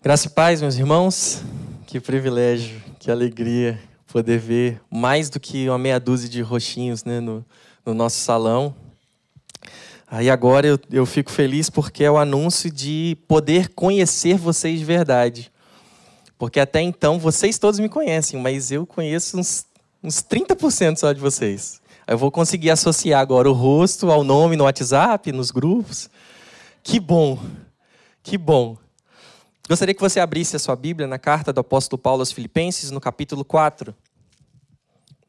Graça e paz, meus irmãos. Que privilégio, que alegria poder ver mais do que uma meia dúzia de roxinhos né, no, no nosso salão. Aí agora eu, eu fico feliz porque é o anúncio de poder conhecer vocês de verdade. Porque até então vocês todos me conhecem, mas eu conheço uns, uns 30% só de vocês. Eu vou conseguir associar agora o rosto ao nome no WhatsApp, nos grupos. Que bom, que bom. Gostaria que você abrisse a sua Bíblia na carta do apóstolo Paulo aos Filipenses, no capítulo 4.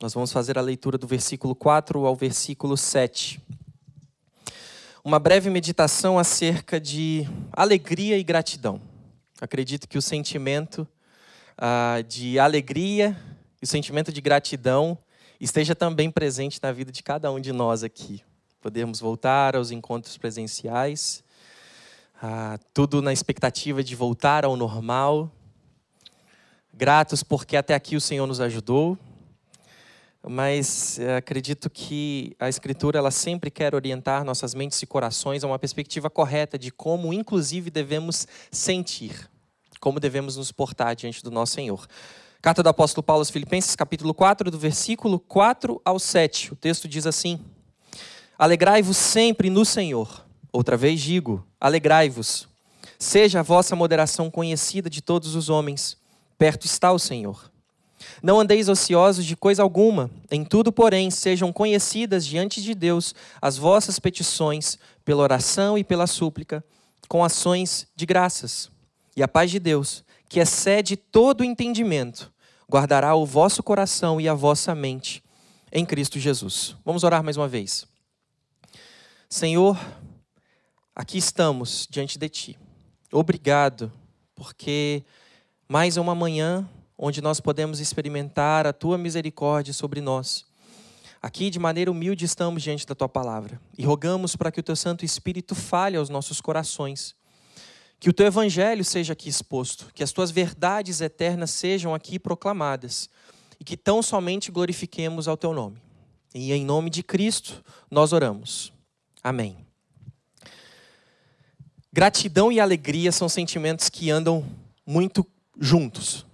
Nós vamos fazer a leitura do versículo 4 ao versículo 7. Uma breve meditação acerca de alegria e gratidão. Acredito que o sentimento ah, de alegria e o sentimento de gratidão esteja também presente na vida de cada um de nós aqui. Podemos voltar aos encontros presenciais, ah, tudo na expectativa de voltar ao normal. Gratos porque até aqui o Senhor nos ajudou, mas eh, acredito que a Escritura ela sempre quer orientar nossas mentes e corações a uma perspectiva correta de como, inclusive, devemos sentir, como devemos nos portar diante do nosso Senhor. Carta do apóstolo Paulo aos Filipenses, capítulo 4, do versículo 4 ao 7. O texto diz assim: Alegrai-vos sempre no Senhor. Outra vez digo: alegrai-vos. Seja a vossa moderação conhecida de todos os homens. Perto está o Senhor. Não andeis ociosos de coisa alguma, em tudo, porém, sejam conhecidas diante de Deus as vossas petições, pela oração e pela súplica, com ações de graças. E a paz de Deus, que excede todo o entendimento, guardará o vosso coração e a vossa mente em Cristo Jesus. Vamos orar mais uma vez. Senhor, aqui estamos diante de Ti. Obrigado, porque mais uma manhã onde nós podemos experimentar a Tua misericórdia sobre nós. Aqui, de maneira humilde, estamos diante da Tua palavra e rogamos para que o Teu Santo Espírito fale aos nossos corações que o teu evangelho seja aqui exposto, que as tuas verdades eternas sejam aqui proclamadas e que tão somente glorifiquemos ao teu nome. E em nome de Cristo nós oramos. Amém. Gratidão e alegria são sentimentos que andam muito juntos.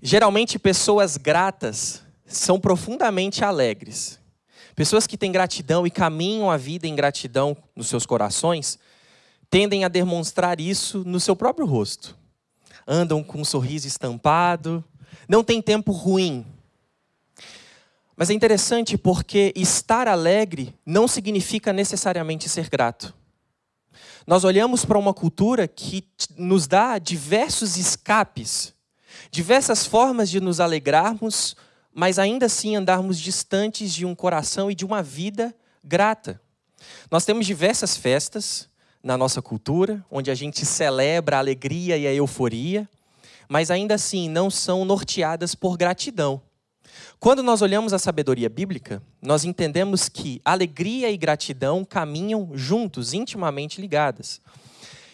Geralmente, pessoas gratas são profundamente alegres. Pessoas que têm gratidão e caminham a vida em gratidão nos seus corações tendem a demonstrar isso no seu próprio rosto. Andam com um sorriso estampado, não tem tempo ruim. Mas é interessante porque estar alegre não significa necessariamente ser grato. Nós olhamos para uma cultura que nos dá diversos escapes, diversas formas de nos alegrarmos, mas ainda assim andarmos distantes de um coração e de uma vida grata. Nós temos diversas festas, na nossa cultura, onde a gente celebra a alegria e a euforia, mas ainda assim não são norteadas por gratidão. Quando nós olhamos a sabedoria bíblica, nós entendemos que alegria e gratidão caminham juntos, intimamente ligadas.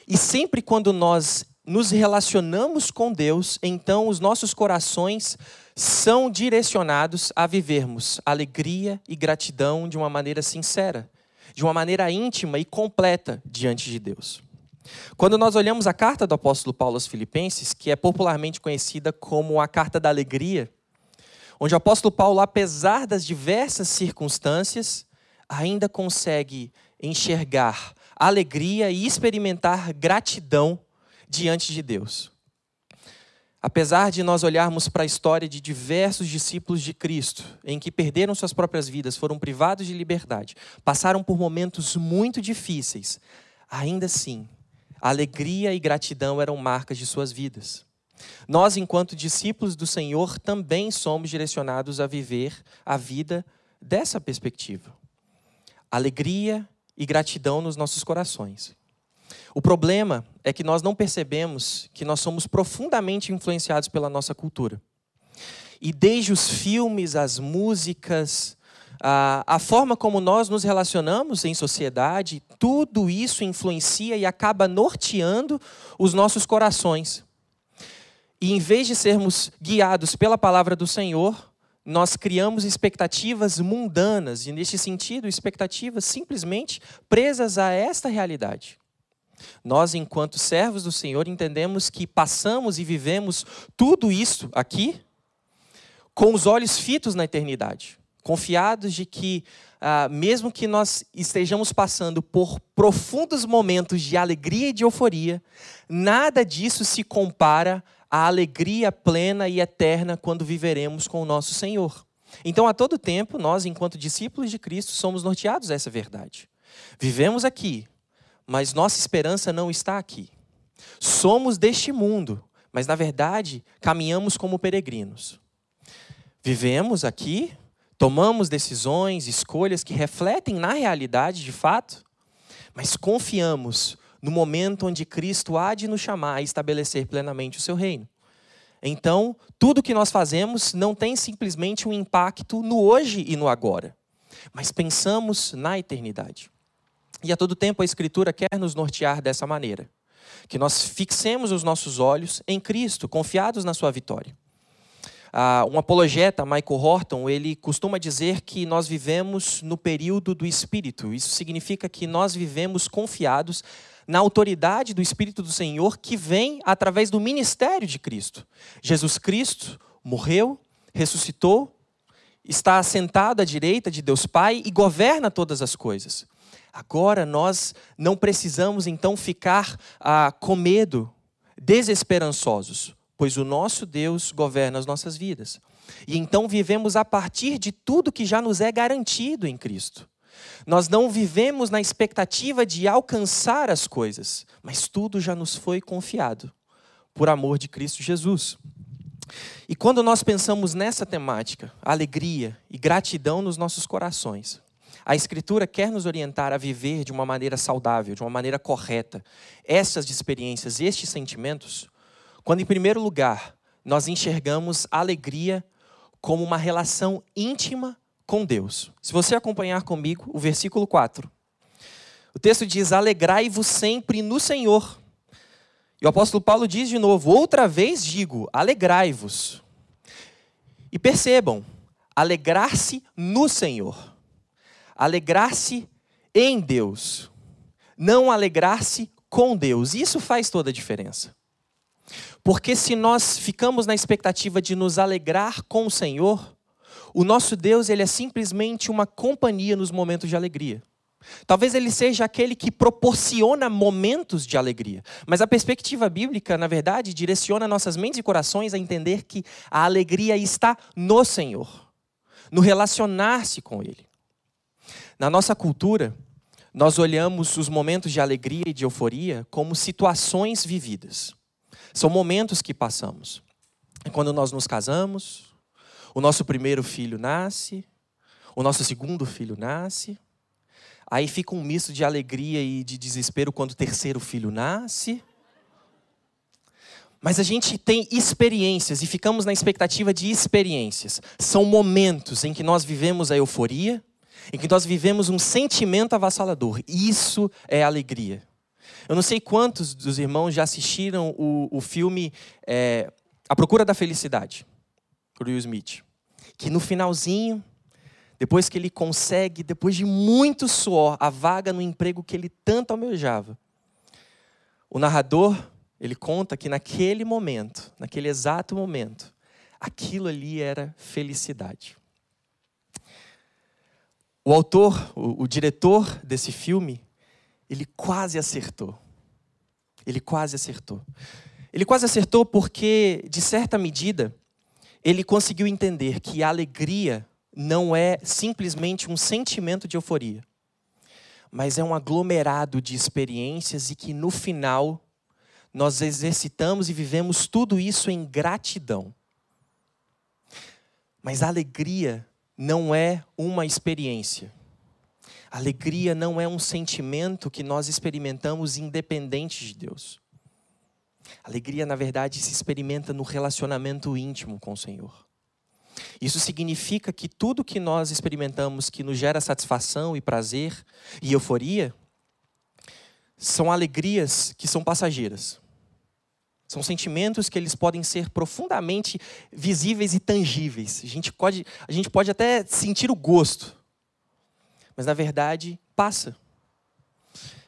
E sempre quando nós nos relacionamos com Deus, então os nossos corações são direcionados a vivermos alegria e gratidão de uma maneira sincera, de uma maneira íntima e completa diante de Deus. Quando nós olhamos a carta do apóstolo Paulo aos Filipenses, que é popularmente conhecida como a carta da alegria, onde o apóstolo Paulo, apesar das diversas circunstâncias, ainda consegue enxergar alegria e experimentar gratidão diante de Deus. Apesar de nós olharmos para a história de diversos discípulos de Cristo, em que perderam suas próprias vidas, foram privados de liberdade, passaram por momentos muito difíceis, ainda assim, alegria e gratidão eram marcas de suas vidas. Nós, enquanto discípulos do Senhor, também somos direcionados a viver a vida dessa perspectiva. Alegria e gratidão nos nossos corações. O problema é que nós não percebemos que nós somos profundamente influenciados pela nossa cultura. E desde os filmes, as músicas, a, forma como nós nos relacionamos em sociedade, tudo isso influencia e acaba norteando os nossos corações. E em vez de sermos guiados pela palavra do Senhor, nós criamos expectativas mundanas, e neste sentido, expectativas simplesmente presas a esta realidade. Nós, enquanto servos do Senhor, entendemos que passamos e vivemos tudo isso aqui com os olhos fitos na eternidade, confiados de que, ah, mesmo que nós estejamos passando por profundos momentos de alegria e de euforia, nada disso se compara à alegria plena e eterna quando viveremos com o nosso Senhor. Então, a todo tempo, nós, enquanto discípulos de Cristo, somos norteados a essa verdade. Vivemos aqui, mas nossa esperança não está aqui. Somos deste mundo, mas na verdade caminhamos como peregrinos. Vivemos aqui, tomamos decisões, escolhas que refletem na realidade de fato, mas confiamos no momento onde Cristo há de nos chamar a estabelecer plenamente o seu reino. Então, tudo que nós fazemos não tem simplesmente um impacto no hoje e no agora, mas pensamos na eternidade. E a todo tempo a Escritura quer nos nortear dessa maneira. Que nós fixemos os nossos olhos em Cristo, confiados na sua vitória. Ah, um apologeta, Michael Horton, ele costuma dizer que nós vivemos no período do Espírito. Isso significa que nós vivemos confiados na autoridade do Espírito do Senhor que vem através do ministério de Cristo. Jesus Cristo morreu, ressuscitou, está assentado à direita de Deus Pai e governa todas as coisas. Agora nós não precisamos então ficar ah, com medo, desesperançosos, pois o nosso Deus governa as nossas vidas. E então vivemos a partir de tudo que já nos é garantido em Cristo. Nós não vivemos na expectativa de alcançar as coisas, mas tudo já nos foi confiado por amor de Cristo Jesus. E quando nós pensamos nessa temática, alegria e gratidão nos nossos corações, a Escritura quer nos orientar a viver de uma maneira saudável, de uma maneira correta, essas experiências, estes sentimentos, quando, em primeiro lugar, nós enxergamos a alegria como uma relação íntima com Deus. Se você acompanhar comigo o versículo 4, o texto diz: Alegrai-vos sempre no Senhor. E o apóstolo Paulo diz de novo: Outra vez digo, alegrai-vos. E percebam, alegrar-se no Senhor alegrar-se em Deus, não alegrar-se com Deus. Isso faz toda a diferença. Porque se nós ficamos na expectativa de nos alegrar com o Senhor, o nosso Deus ele é simplesmente uma companhia nos momentos de alegria. Talvez ele seja aquele que proporciona momentos de alegria. Mas a perspectiva bíblica, na verdade, direciona nossas mentes e corações a entender que a alegria está no Senhor, no relacionar-se com Ele. Na nossa cultura, nós olhamos os momentos de alegria e de euforia como situações vividas. São momentos que passamos. É quando nós nos casamos, o nosso primeiro filho nasce, o nosso segundo filho nasce, aí fica um misto de alegria e de desespero quando o terceiro filho nasce. Mas a gente tem experiências e ficamos na expectativa de experiências. São momentos em que nós vivemos a euforia, em que nós vivemos um sentimento avassalador. Isso é alegria. Eu não sei quantos dos irmãos já assistiram o, o filme é, A Procura da Felicidade, por Will Smith. Que no finalzinho, depois que ele consegue, depois de muito suor, a vaga no emprego que ele tanto almejava, o narrador, ele conta que naquele momento, naquele exato momento, aquilo ali era felicidade. O autor, o, o diretor desse filme, ele quase acertou. Ele quase acertou. Ele quase acertou porque, de certa medida, ele conseguiu entender que a alegria não é simplesmente um sentimento de euforia, mas é um aglomerado de experiências e que no final nós exercitamos e vivemos tudo isso em gratidão. Mas a alegria não é uma experiência. Alegria não é um sentimento que nós experimentamos independente de Deus. Alegria, na verdade, se experimenta no relacionamento íntimo com o Senhor. Isso significa que tudo que nós experimentamos que nos gera satisfação e prazer e euforia são alegrias que são passageiras. São sentimentos que eles podem ser profundamente visíveis e tangíveis. A gente pode, a gente pode até sentir o gosto, mas na verdade passa.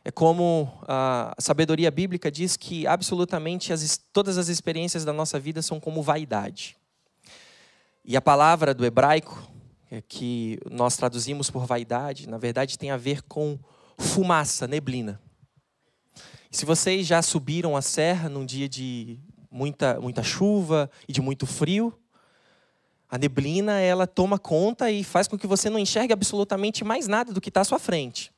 É como a sabedoria bíblica diz que absolutamente as, todas as experiências da nossa vida são como vaidade. E a palavra do hebraico, é que nós traduzimos por vaidade, na verdade tem a ver com fumaça, neblina. Se vocês já subiram a serra num dia de muita, muita chuva e de muito frio, a neblina ela toma conta e faz com que você não enxergue absolutamente mais nada do que está à sua frente.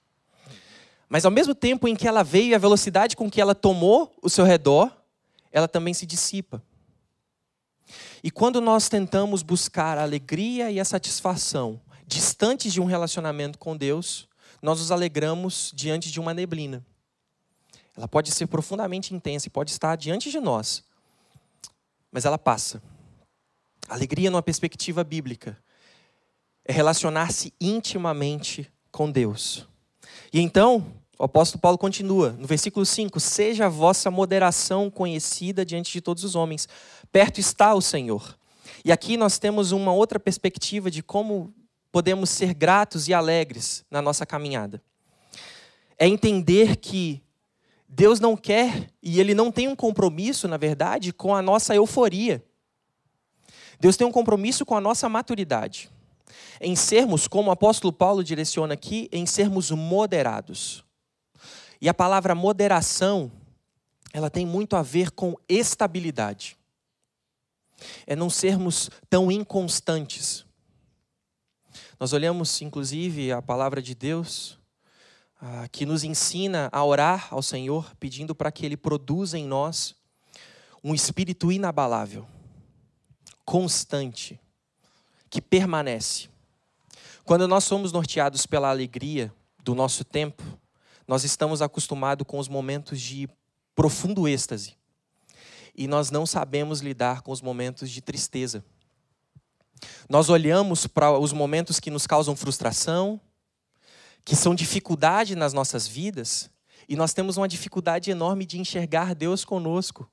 Mas ao mesmo tempo em que ela veio, a velocidade com que ela tomou o seu redor, ela também se dissipa. E quando nós tentamos buscar a alegria e a satisfação distantes de um relacionamento com Deus, nós nos alegramos diante de uma neblina. Ela pode ser profundamente intensa e pode estar diante de nós, mas ela passa. Alegria, numa perspectiva bíblica, é relacionar-se intimamente com Deus. E então, o apóstolo Paulo continua, no versículo 5: Seja a vossa moderação conhecida diante de todos os homens, perto está o Senhor. E aqui nós temos uma outra perspectiva de como podemos ser gratos e alegres na nossa caminhada. É entender que Deus não quer e Ele não tem um compromisso, na verdade, com a nossa euforia. Deus tem um compromisso com a nossa maturidade. Em sermos, como o apóstolo Paulo direciona aqui, em sermos moderados. E a palavra moderação, ela tem muito a ver com estabilidade. É não sermos tão inconstantes. Nós olhamos, inclusive, a palavra de Deus, ah, que nos ensina a orar ao Senhor, pedindo para que Ele produza em nós um espírito inabalável constante, que permanece. Quando nós somos norteados pela alegria do nosso tempo, nós estamos acostumados com os momentos de profundo êxtase. E nós não sabemos lidar com os momentos de tristeza. Nós olhamos para os momentos que nos causam frustração, que são dificuldade nas nossas vidas, e nós temos uma dificuldade enorme de enxergar Deus conosco.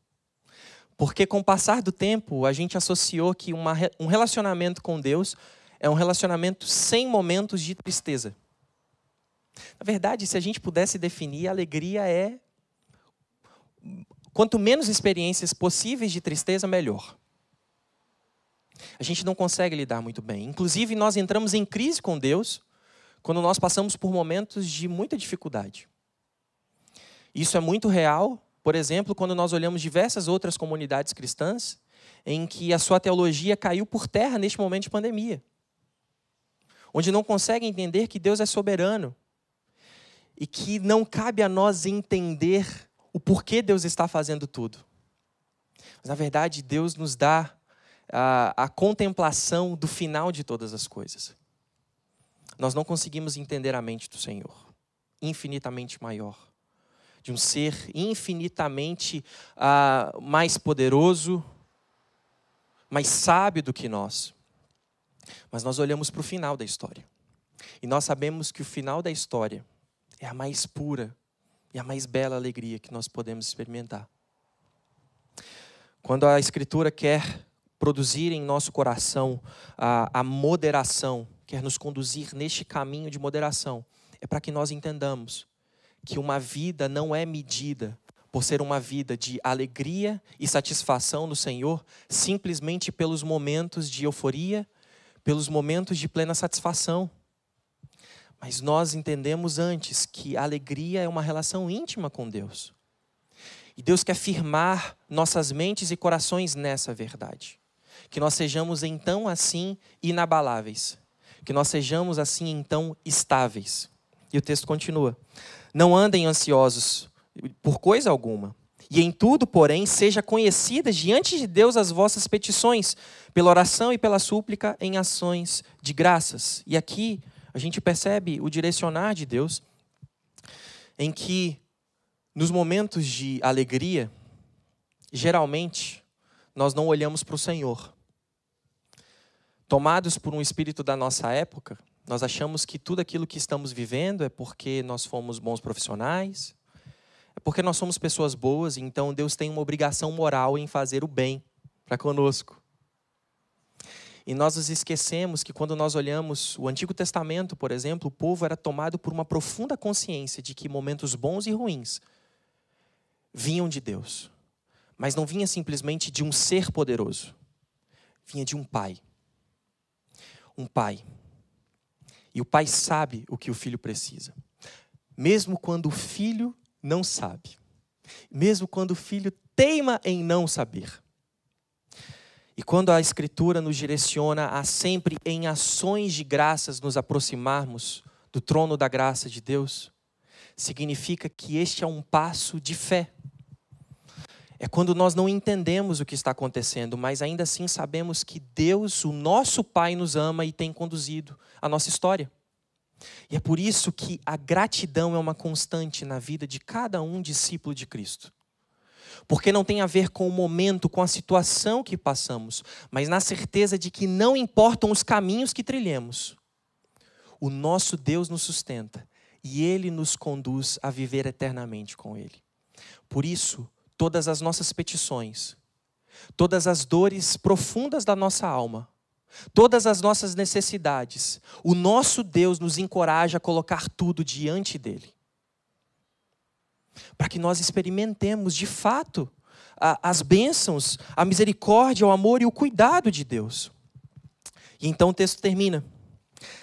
Porque com o passar do tempo, a gente associou que uma, um relacionamento com Deus é um relacionamento sem momentos de tristeza. Na verdade, se a gente pudesse definir, a alegria é quanto menos experiências possíveis de tristeza, melhor. A gente não consegue lidar muito bem. Inclusive, nós entramos em crise com Deus quando nós passamos por momentos de muita dificuldade. Isso é muito real por exemplo, quando nós olhamos diversas outras comunidades cristãs em que a sua teologia caiu por terra neste momento de pandemia, onde não conseguem entender que Deus é soberano e que não cabe a nós entender o porquê Deus está fazendo tudo. Mas, na verdade, Deus nos dá a, a contemplação do final de todas as coisas. Nós não conseguimos entender a mente do Senhor, infinitamente maior de um ser infinitamente uh, mais poderoso, mais sábio do que nós. Mas nós olhamos para o final da história. E nós sabemos que o final da história é a mais pura e a mais bela alegria que nós podemos experimentar. Quando a Escritura quer produzir em nosso coração a, a moderação, quer nos conduzir neste caminho de moderação, é para que nós entendamos que uma vida não é medida por ser uma vida de alegria e satisfação no Senhor, simplesmente pelos momentos de euforia, pelos momentos de plena satisfação. Mas nós entendemos antes que a alegria é uma relação íntima com Deus. E Deus quer firmar nossas mentes e corações nessa verdade. Que nós sejamos então assim inabaláveis. Que nós sejamos assim então estáveis. E o texto continua. Não andem ansiosos por coisa alguma. E em tudo, porém, seja conhecidas diante de Deus as vossas petições, pela oração e pela súplica em ações de graças. E aqui a gente percebe o direcionar de Deus, em que nos momentos de alegria, geralmente, nós não olhamos para o Senhor. Tomados por um espírito da nossa época, nós achamos que tudo aquilo que estamos vivendo é porque nós fomos bons profissionais, é porque nós somos pessoas boas, então Deus tem uma obrigação moral em fazer o bem para conosco. E nós nos esquecemos que quando nós olhamos o Antigo Testamento, por exemplo, o povo era tomado por uma profunda consciência de que momentos bons e ruins vinham de Deus. Mas não vinha simplesmente de um ser poderoso. Vinha de um pai. Um pai. E o pai sabe o que o filho precisa. Mesmo quando o filho não sabe. Mesmo quando o filho teima em não saber. E quando a Escritura nos direciona a sempre em ações de graças nos aproximarmos do trono da graça de Deus, significa que este é um passo de fé. É quando nós não entendemos o que está acontecendo, mas ainda assim sabemos que Deus, o nosso Pai, nos ama e tem conduzido a nossa história. E é por isso que a gratidão é uma constante na vida de cada um discípulo de Cristo porque não tem a ver com o momento, com a situação que passamos, mas na certeza de que não importam os caminhos que trilhemos. O nosso Deus nos sustenta e ele nos conduz a viver eternamente com ele. Por isso, todas as nossas petições, todas as dores profundas da nossa alma, todas as nossas necessidades, o nosso Deus nos encoraja a colocar tudo diante dele para que nós experimentemos de fato as bênçãos, a misericórdia, o amor e o cuidado de Deus. E então o texto termina.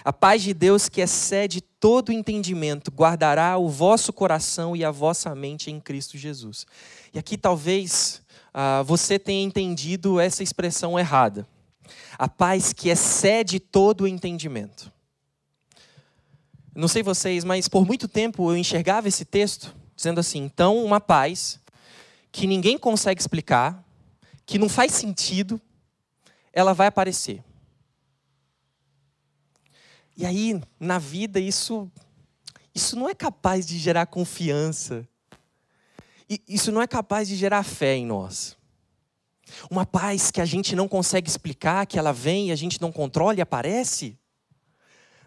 A paz de Deus, que excede todo entendimento, guardará o vosso coração e a vossa mente em Cristo Jesus. E aqui talvez ah, você tenha entendido essa expressão errada. A paz que excede todo o entendimento. Não sei vocês, mas por muito tempo eu enxergava esse texto dizendo assim: então, uma paz que ninguém consegue explicar, que não faz sentido, ela vai aparecer. E aí, na vida, isso, isso não é capaz de gerar confiança. Isso não é capaz de gerar fé em nós. Uma paz que a gente não consegue explicar, que ela vem e a gente não controla e aparece.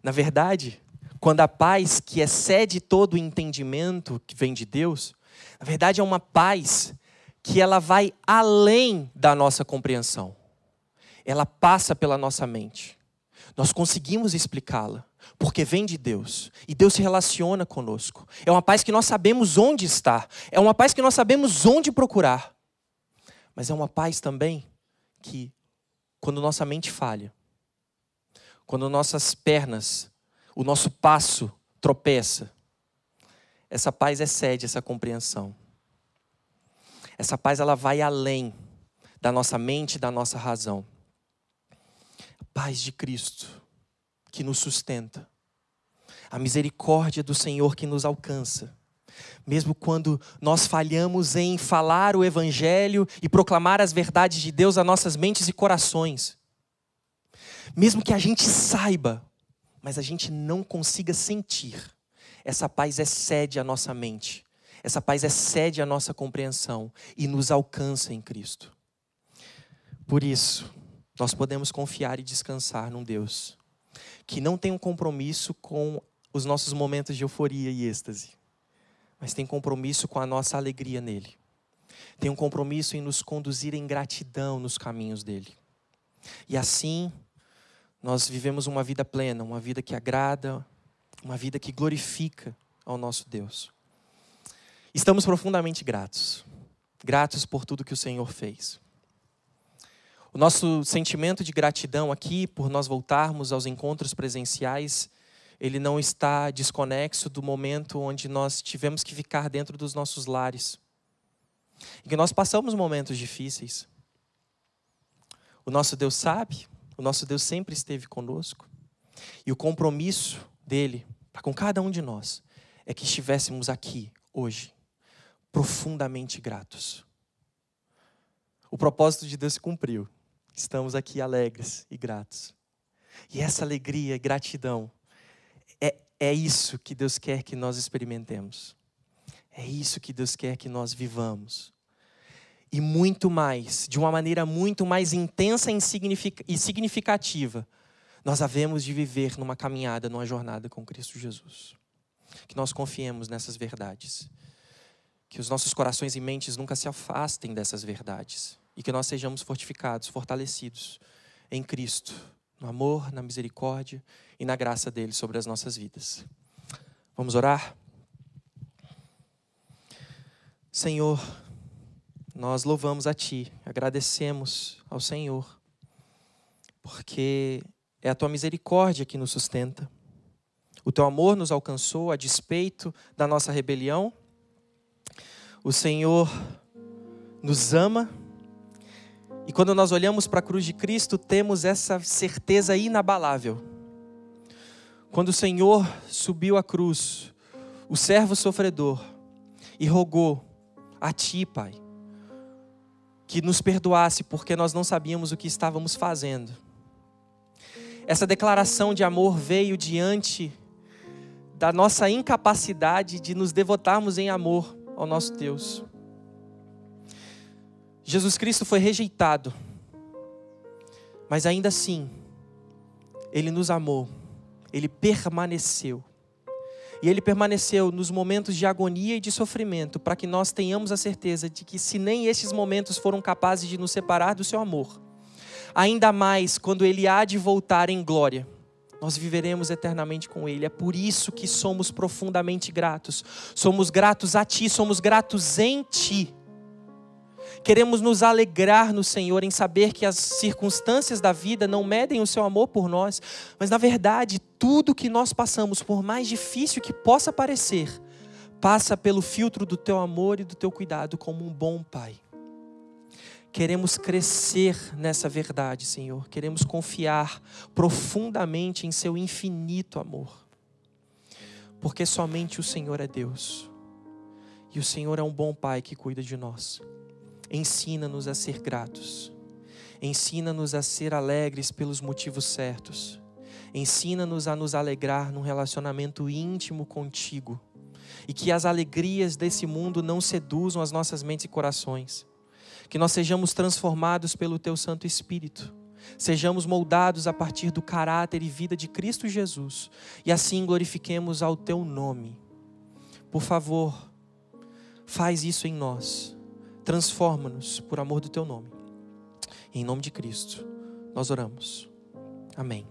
Na verdade, quando a paz que excede todo o entendimento que vem de Deus, na verdade é uma paz que ela vai além da nossa compreensão. Ela passa pela nossa mente. Nós conseguimos explicá-la, porque vem de Deus, e Deus se relaciona conosco. É uma paz que nós sabemos onde está, é uma paz que nós sabemos onde procurar. Mas é uma paz também que, quando nossa mente falha, quando nossas pernas o nosso passo tropeça, essa paz excede essa compreensão. Essa paz ela vai além da nossa mente, da nossa razão. Paz de Cristo que nos sustenta. A misericórdia do Senhor que nos alcança. Mesmo quando nós falhamos em falar o Evangelho e proclamar as verdades de Deus a nossas mentes e corações. Mesmo que a gente saiba mas a gente não consiga sentir. Essa paz excede a nossa mente, essa paz excede a nossa compreensão e nos alcança em Cristo. Por isso, nós podemos confiar e descansar num Deus que não tem um compromisso com os nossos momentos de euforia e êxtase, mas tem compromisso com a nossa alegria nele. Tem um compromisso em nos conduzir em gratidão nos caminhos dele. E assim, nós vivemos uma vida plena, uma vida que agrada, uma vida que glorifica ao nosso Deus. Estamos profundamente gratos, gratos por tudo que o Senhor fez. O nosso sentimento de gratidão aqui, por nós voltarmos aos encontros presenciais, ele não está desconexo do momento onde nós tivemos que ficar dentro dos nossos lares. E que nós passamos momentos difíceis. O nosso Deus sabe, o nosso Deus sempre esteve conosco. E o compromisso dele para com cada um de nós é que estivéssemos aqui hoje, profundamente gratos. O propósito de Deus se cumpriu. Estamos aqui alegres e gratos. E essa alegria e gratidão é, é isso que Deus quer que nós experimentemos. É isso que Deus quer que nós vivamos e muito mais, de uma maneira muito mais intensa e significativa, nós havemos de viver numa caminhada, numa jornada com Cristo Jesus. Que nós confiemos nessas verdades. Que os nossos corações e mentes nunca se afastem dessas verdades. E que nós sejamos fortificados, fortalecidos em Cristo, no amor, na misericórdia e na graça dele sobre as nossas vidas. Vamos orar? Senhor, nós louvamos a Ti, agradecemos ao Senhor, porque é a Tua misericórdia que nos sustenta. O Teu amor nos alcançou a despeito da nossa rebelião. O Senhor nos ama e quando nós olhamos para a cruz de Cristo, temos essa certeza inabalável. Quando o Senhor subiu à cruz, o servo sofredor, e rogou a Ti, Pai, que nos perdoasse porque nós não sabíamos o que estávamos fazendo. Essa declaração de amor veio diante da nossa incapacidade de nos devotarmos em amor ao nosso Deus. Jesus Cristo foi rejeitado, mas ainda assim, Ele nos amou, Ele permaneceu. E Ele permaneceu nos momentos de agonia e de sofrimento, para que nós tenhamos a certeza de que, se nem esses momentos foram capazes de nos separar do Seu amor, ainda mais quando Ele há de voltar em glória, nós viveremos eternamente com Ele. É por isso que somos profundamente gratos. Somos gratos a Ti, somos gratos em Ti. Queremos nos alegrar no Senhor em saber que as circunstâncias da vida não medem o seu amor por nós, mas na verdade, tudo que nós passamos, por mais difícil que possa parecer, passa pelo filtro do teu amor e do teu cuidado como um bom pai. Queremos crescer nessa verdade, Senhor. Queremos confiar profundamente em seu infinito amor. Porque somente o Senhor é Deus. E o Senhor é um bom pai que cuida de nós. Ensina-nos a ser gratos. Ensina-nos a ser alegres pelos motivos certos. Ensina-nos a nos alegrar num relacionamento íntimo contigo. E que as alegrias desse mundo não seduzam as nossas mentes e corações. Que nós sejamos transformados pelo Teu Santo Espírito. Sejamos moldados a partir do caráter e vida de Cristo Jesus. E assim glorifiquemos ao Teu nome. Por favor, faz isso em nós Transforma-nos por amor do teu nome. Em nome de Cristo, nós oramos. Amém.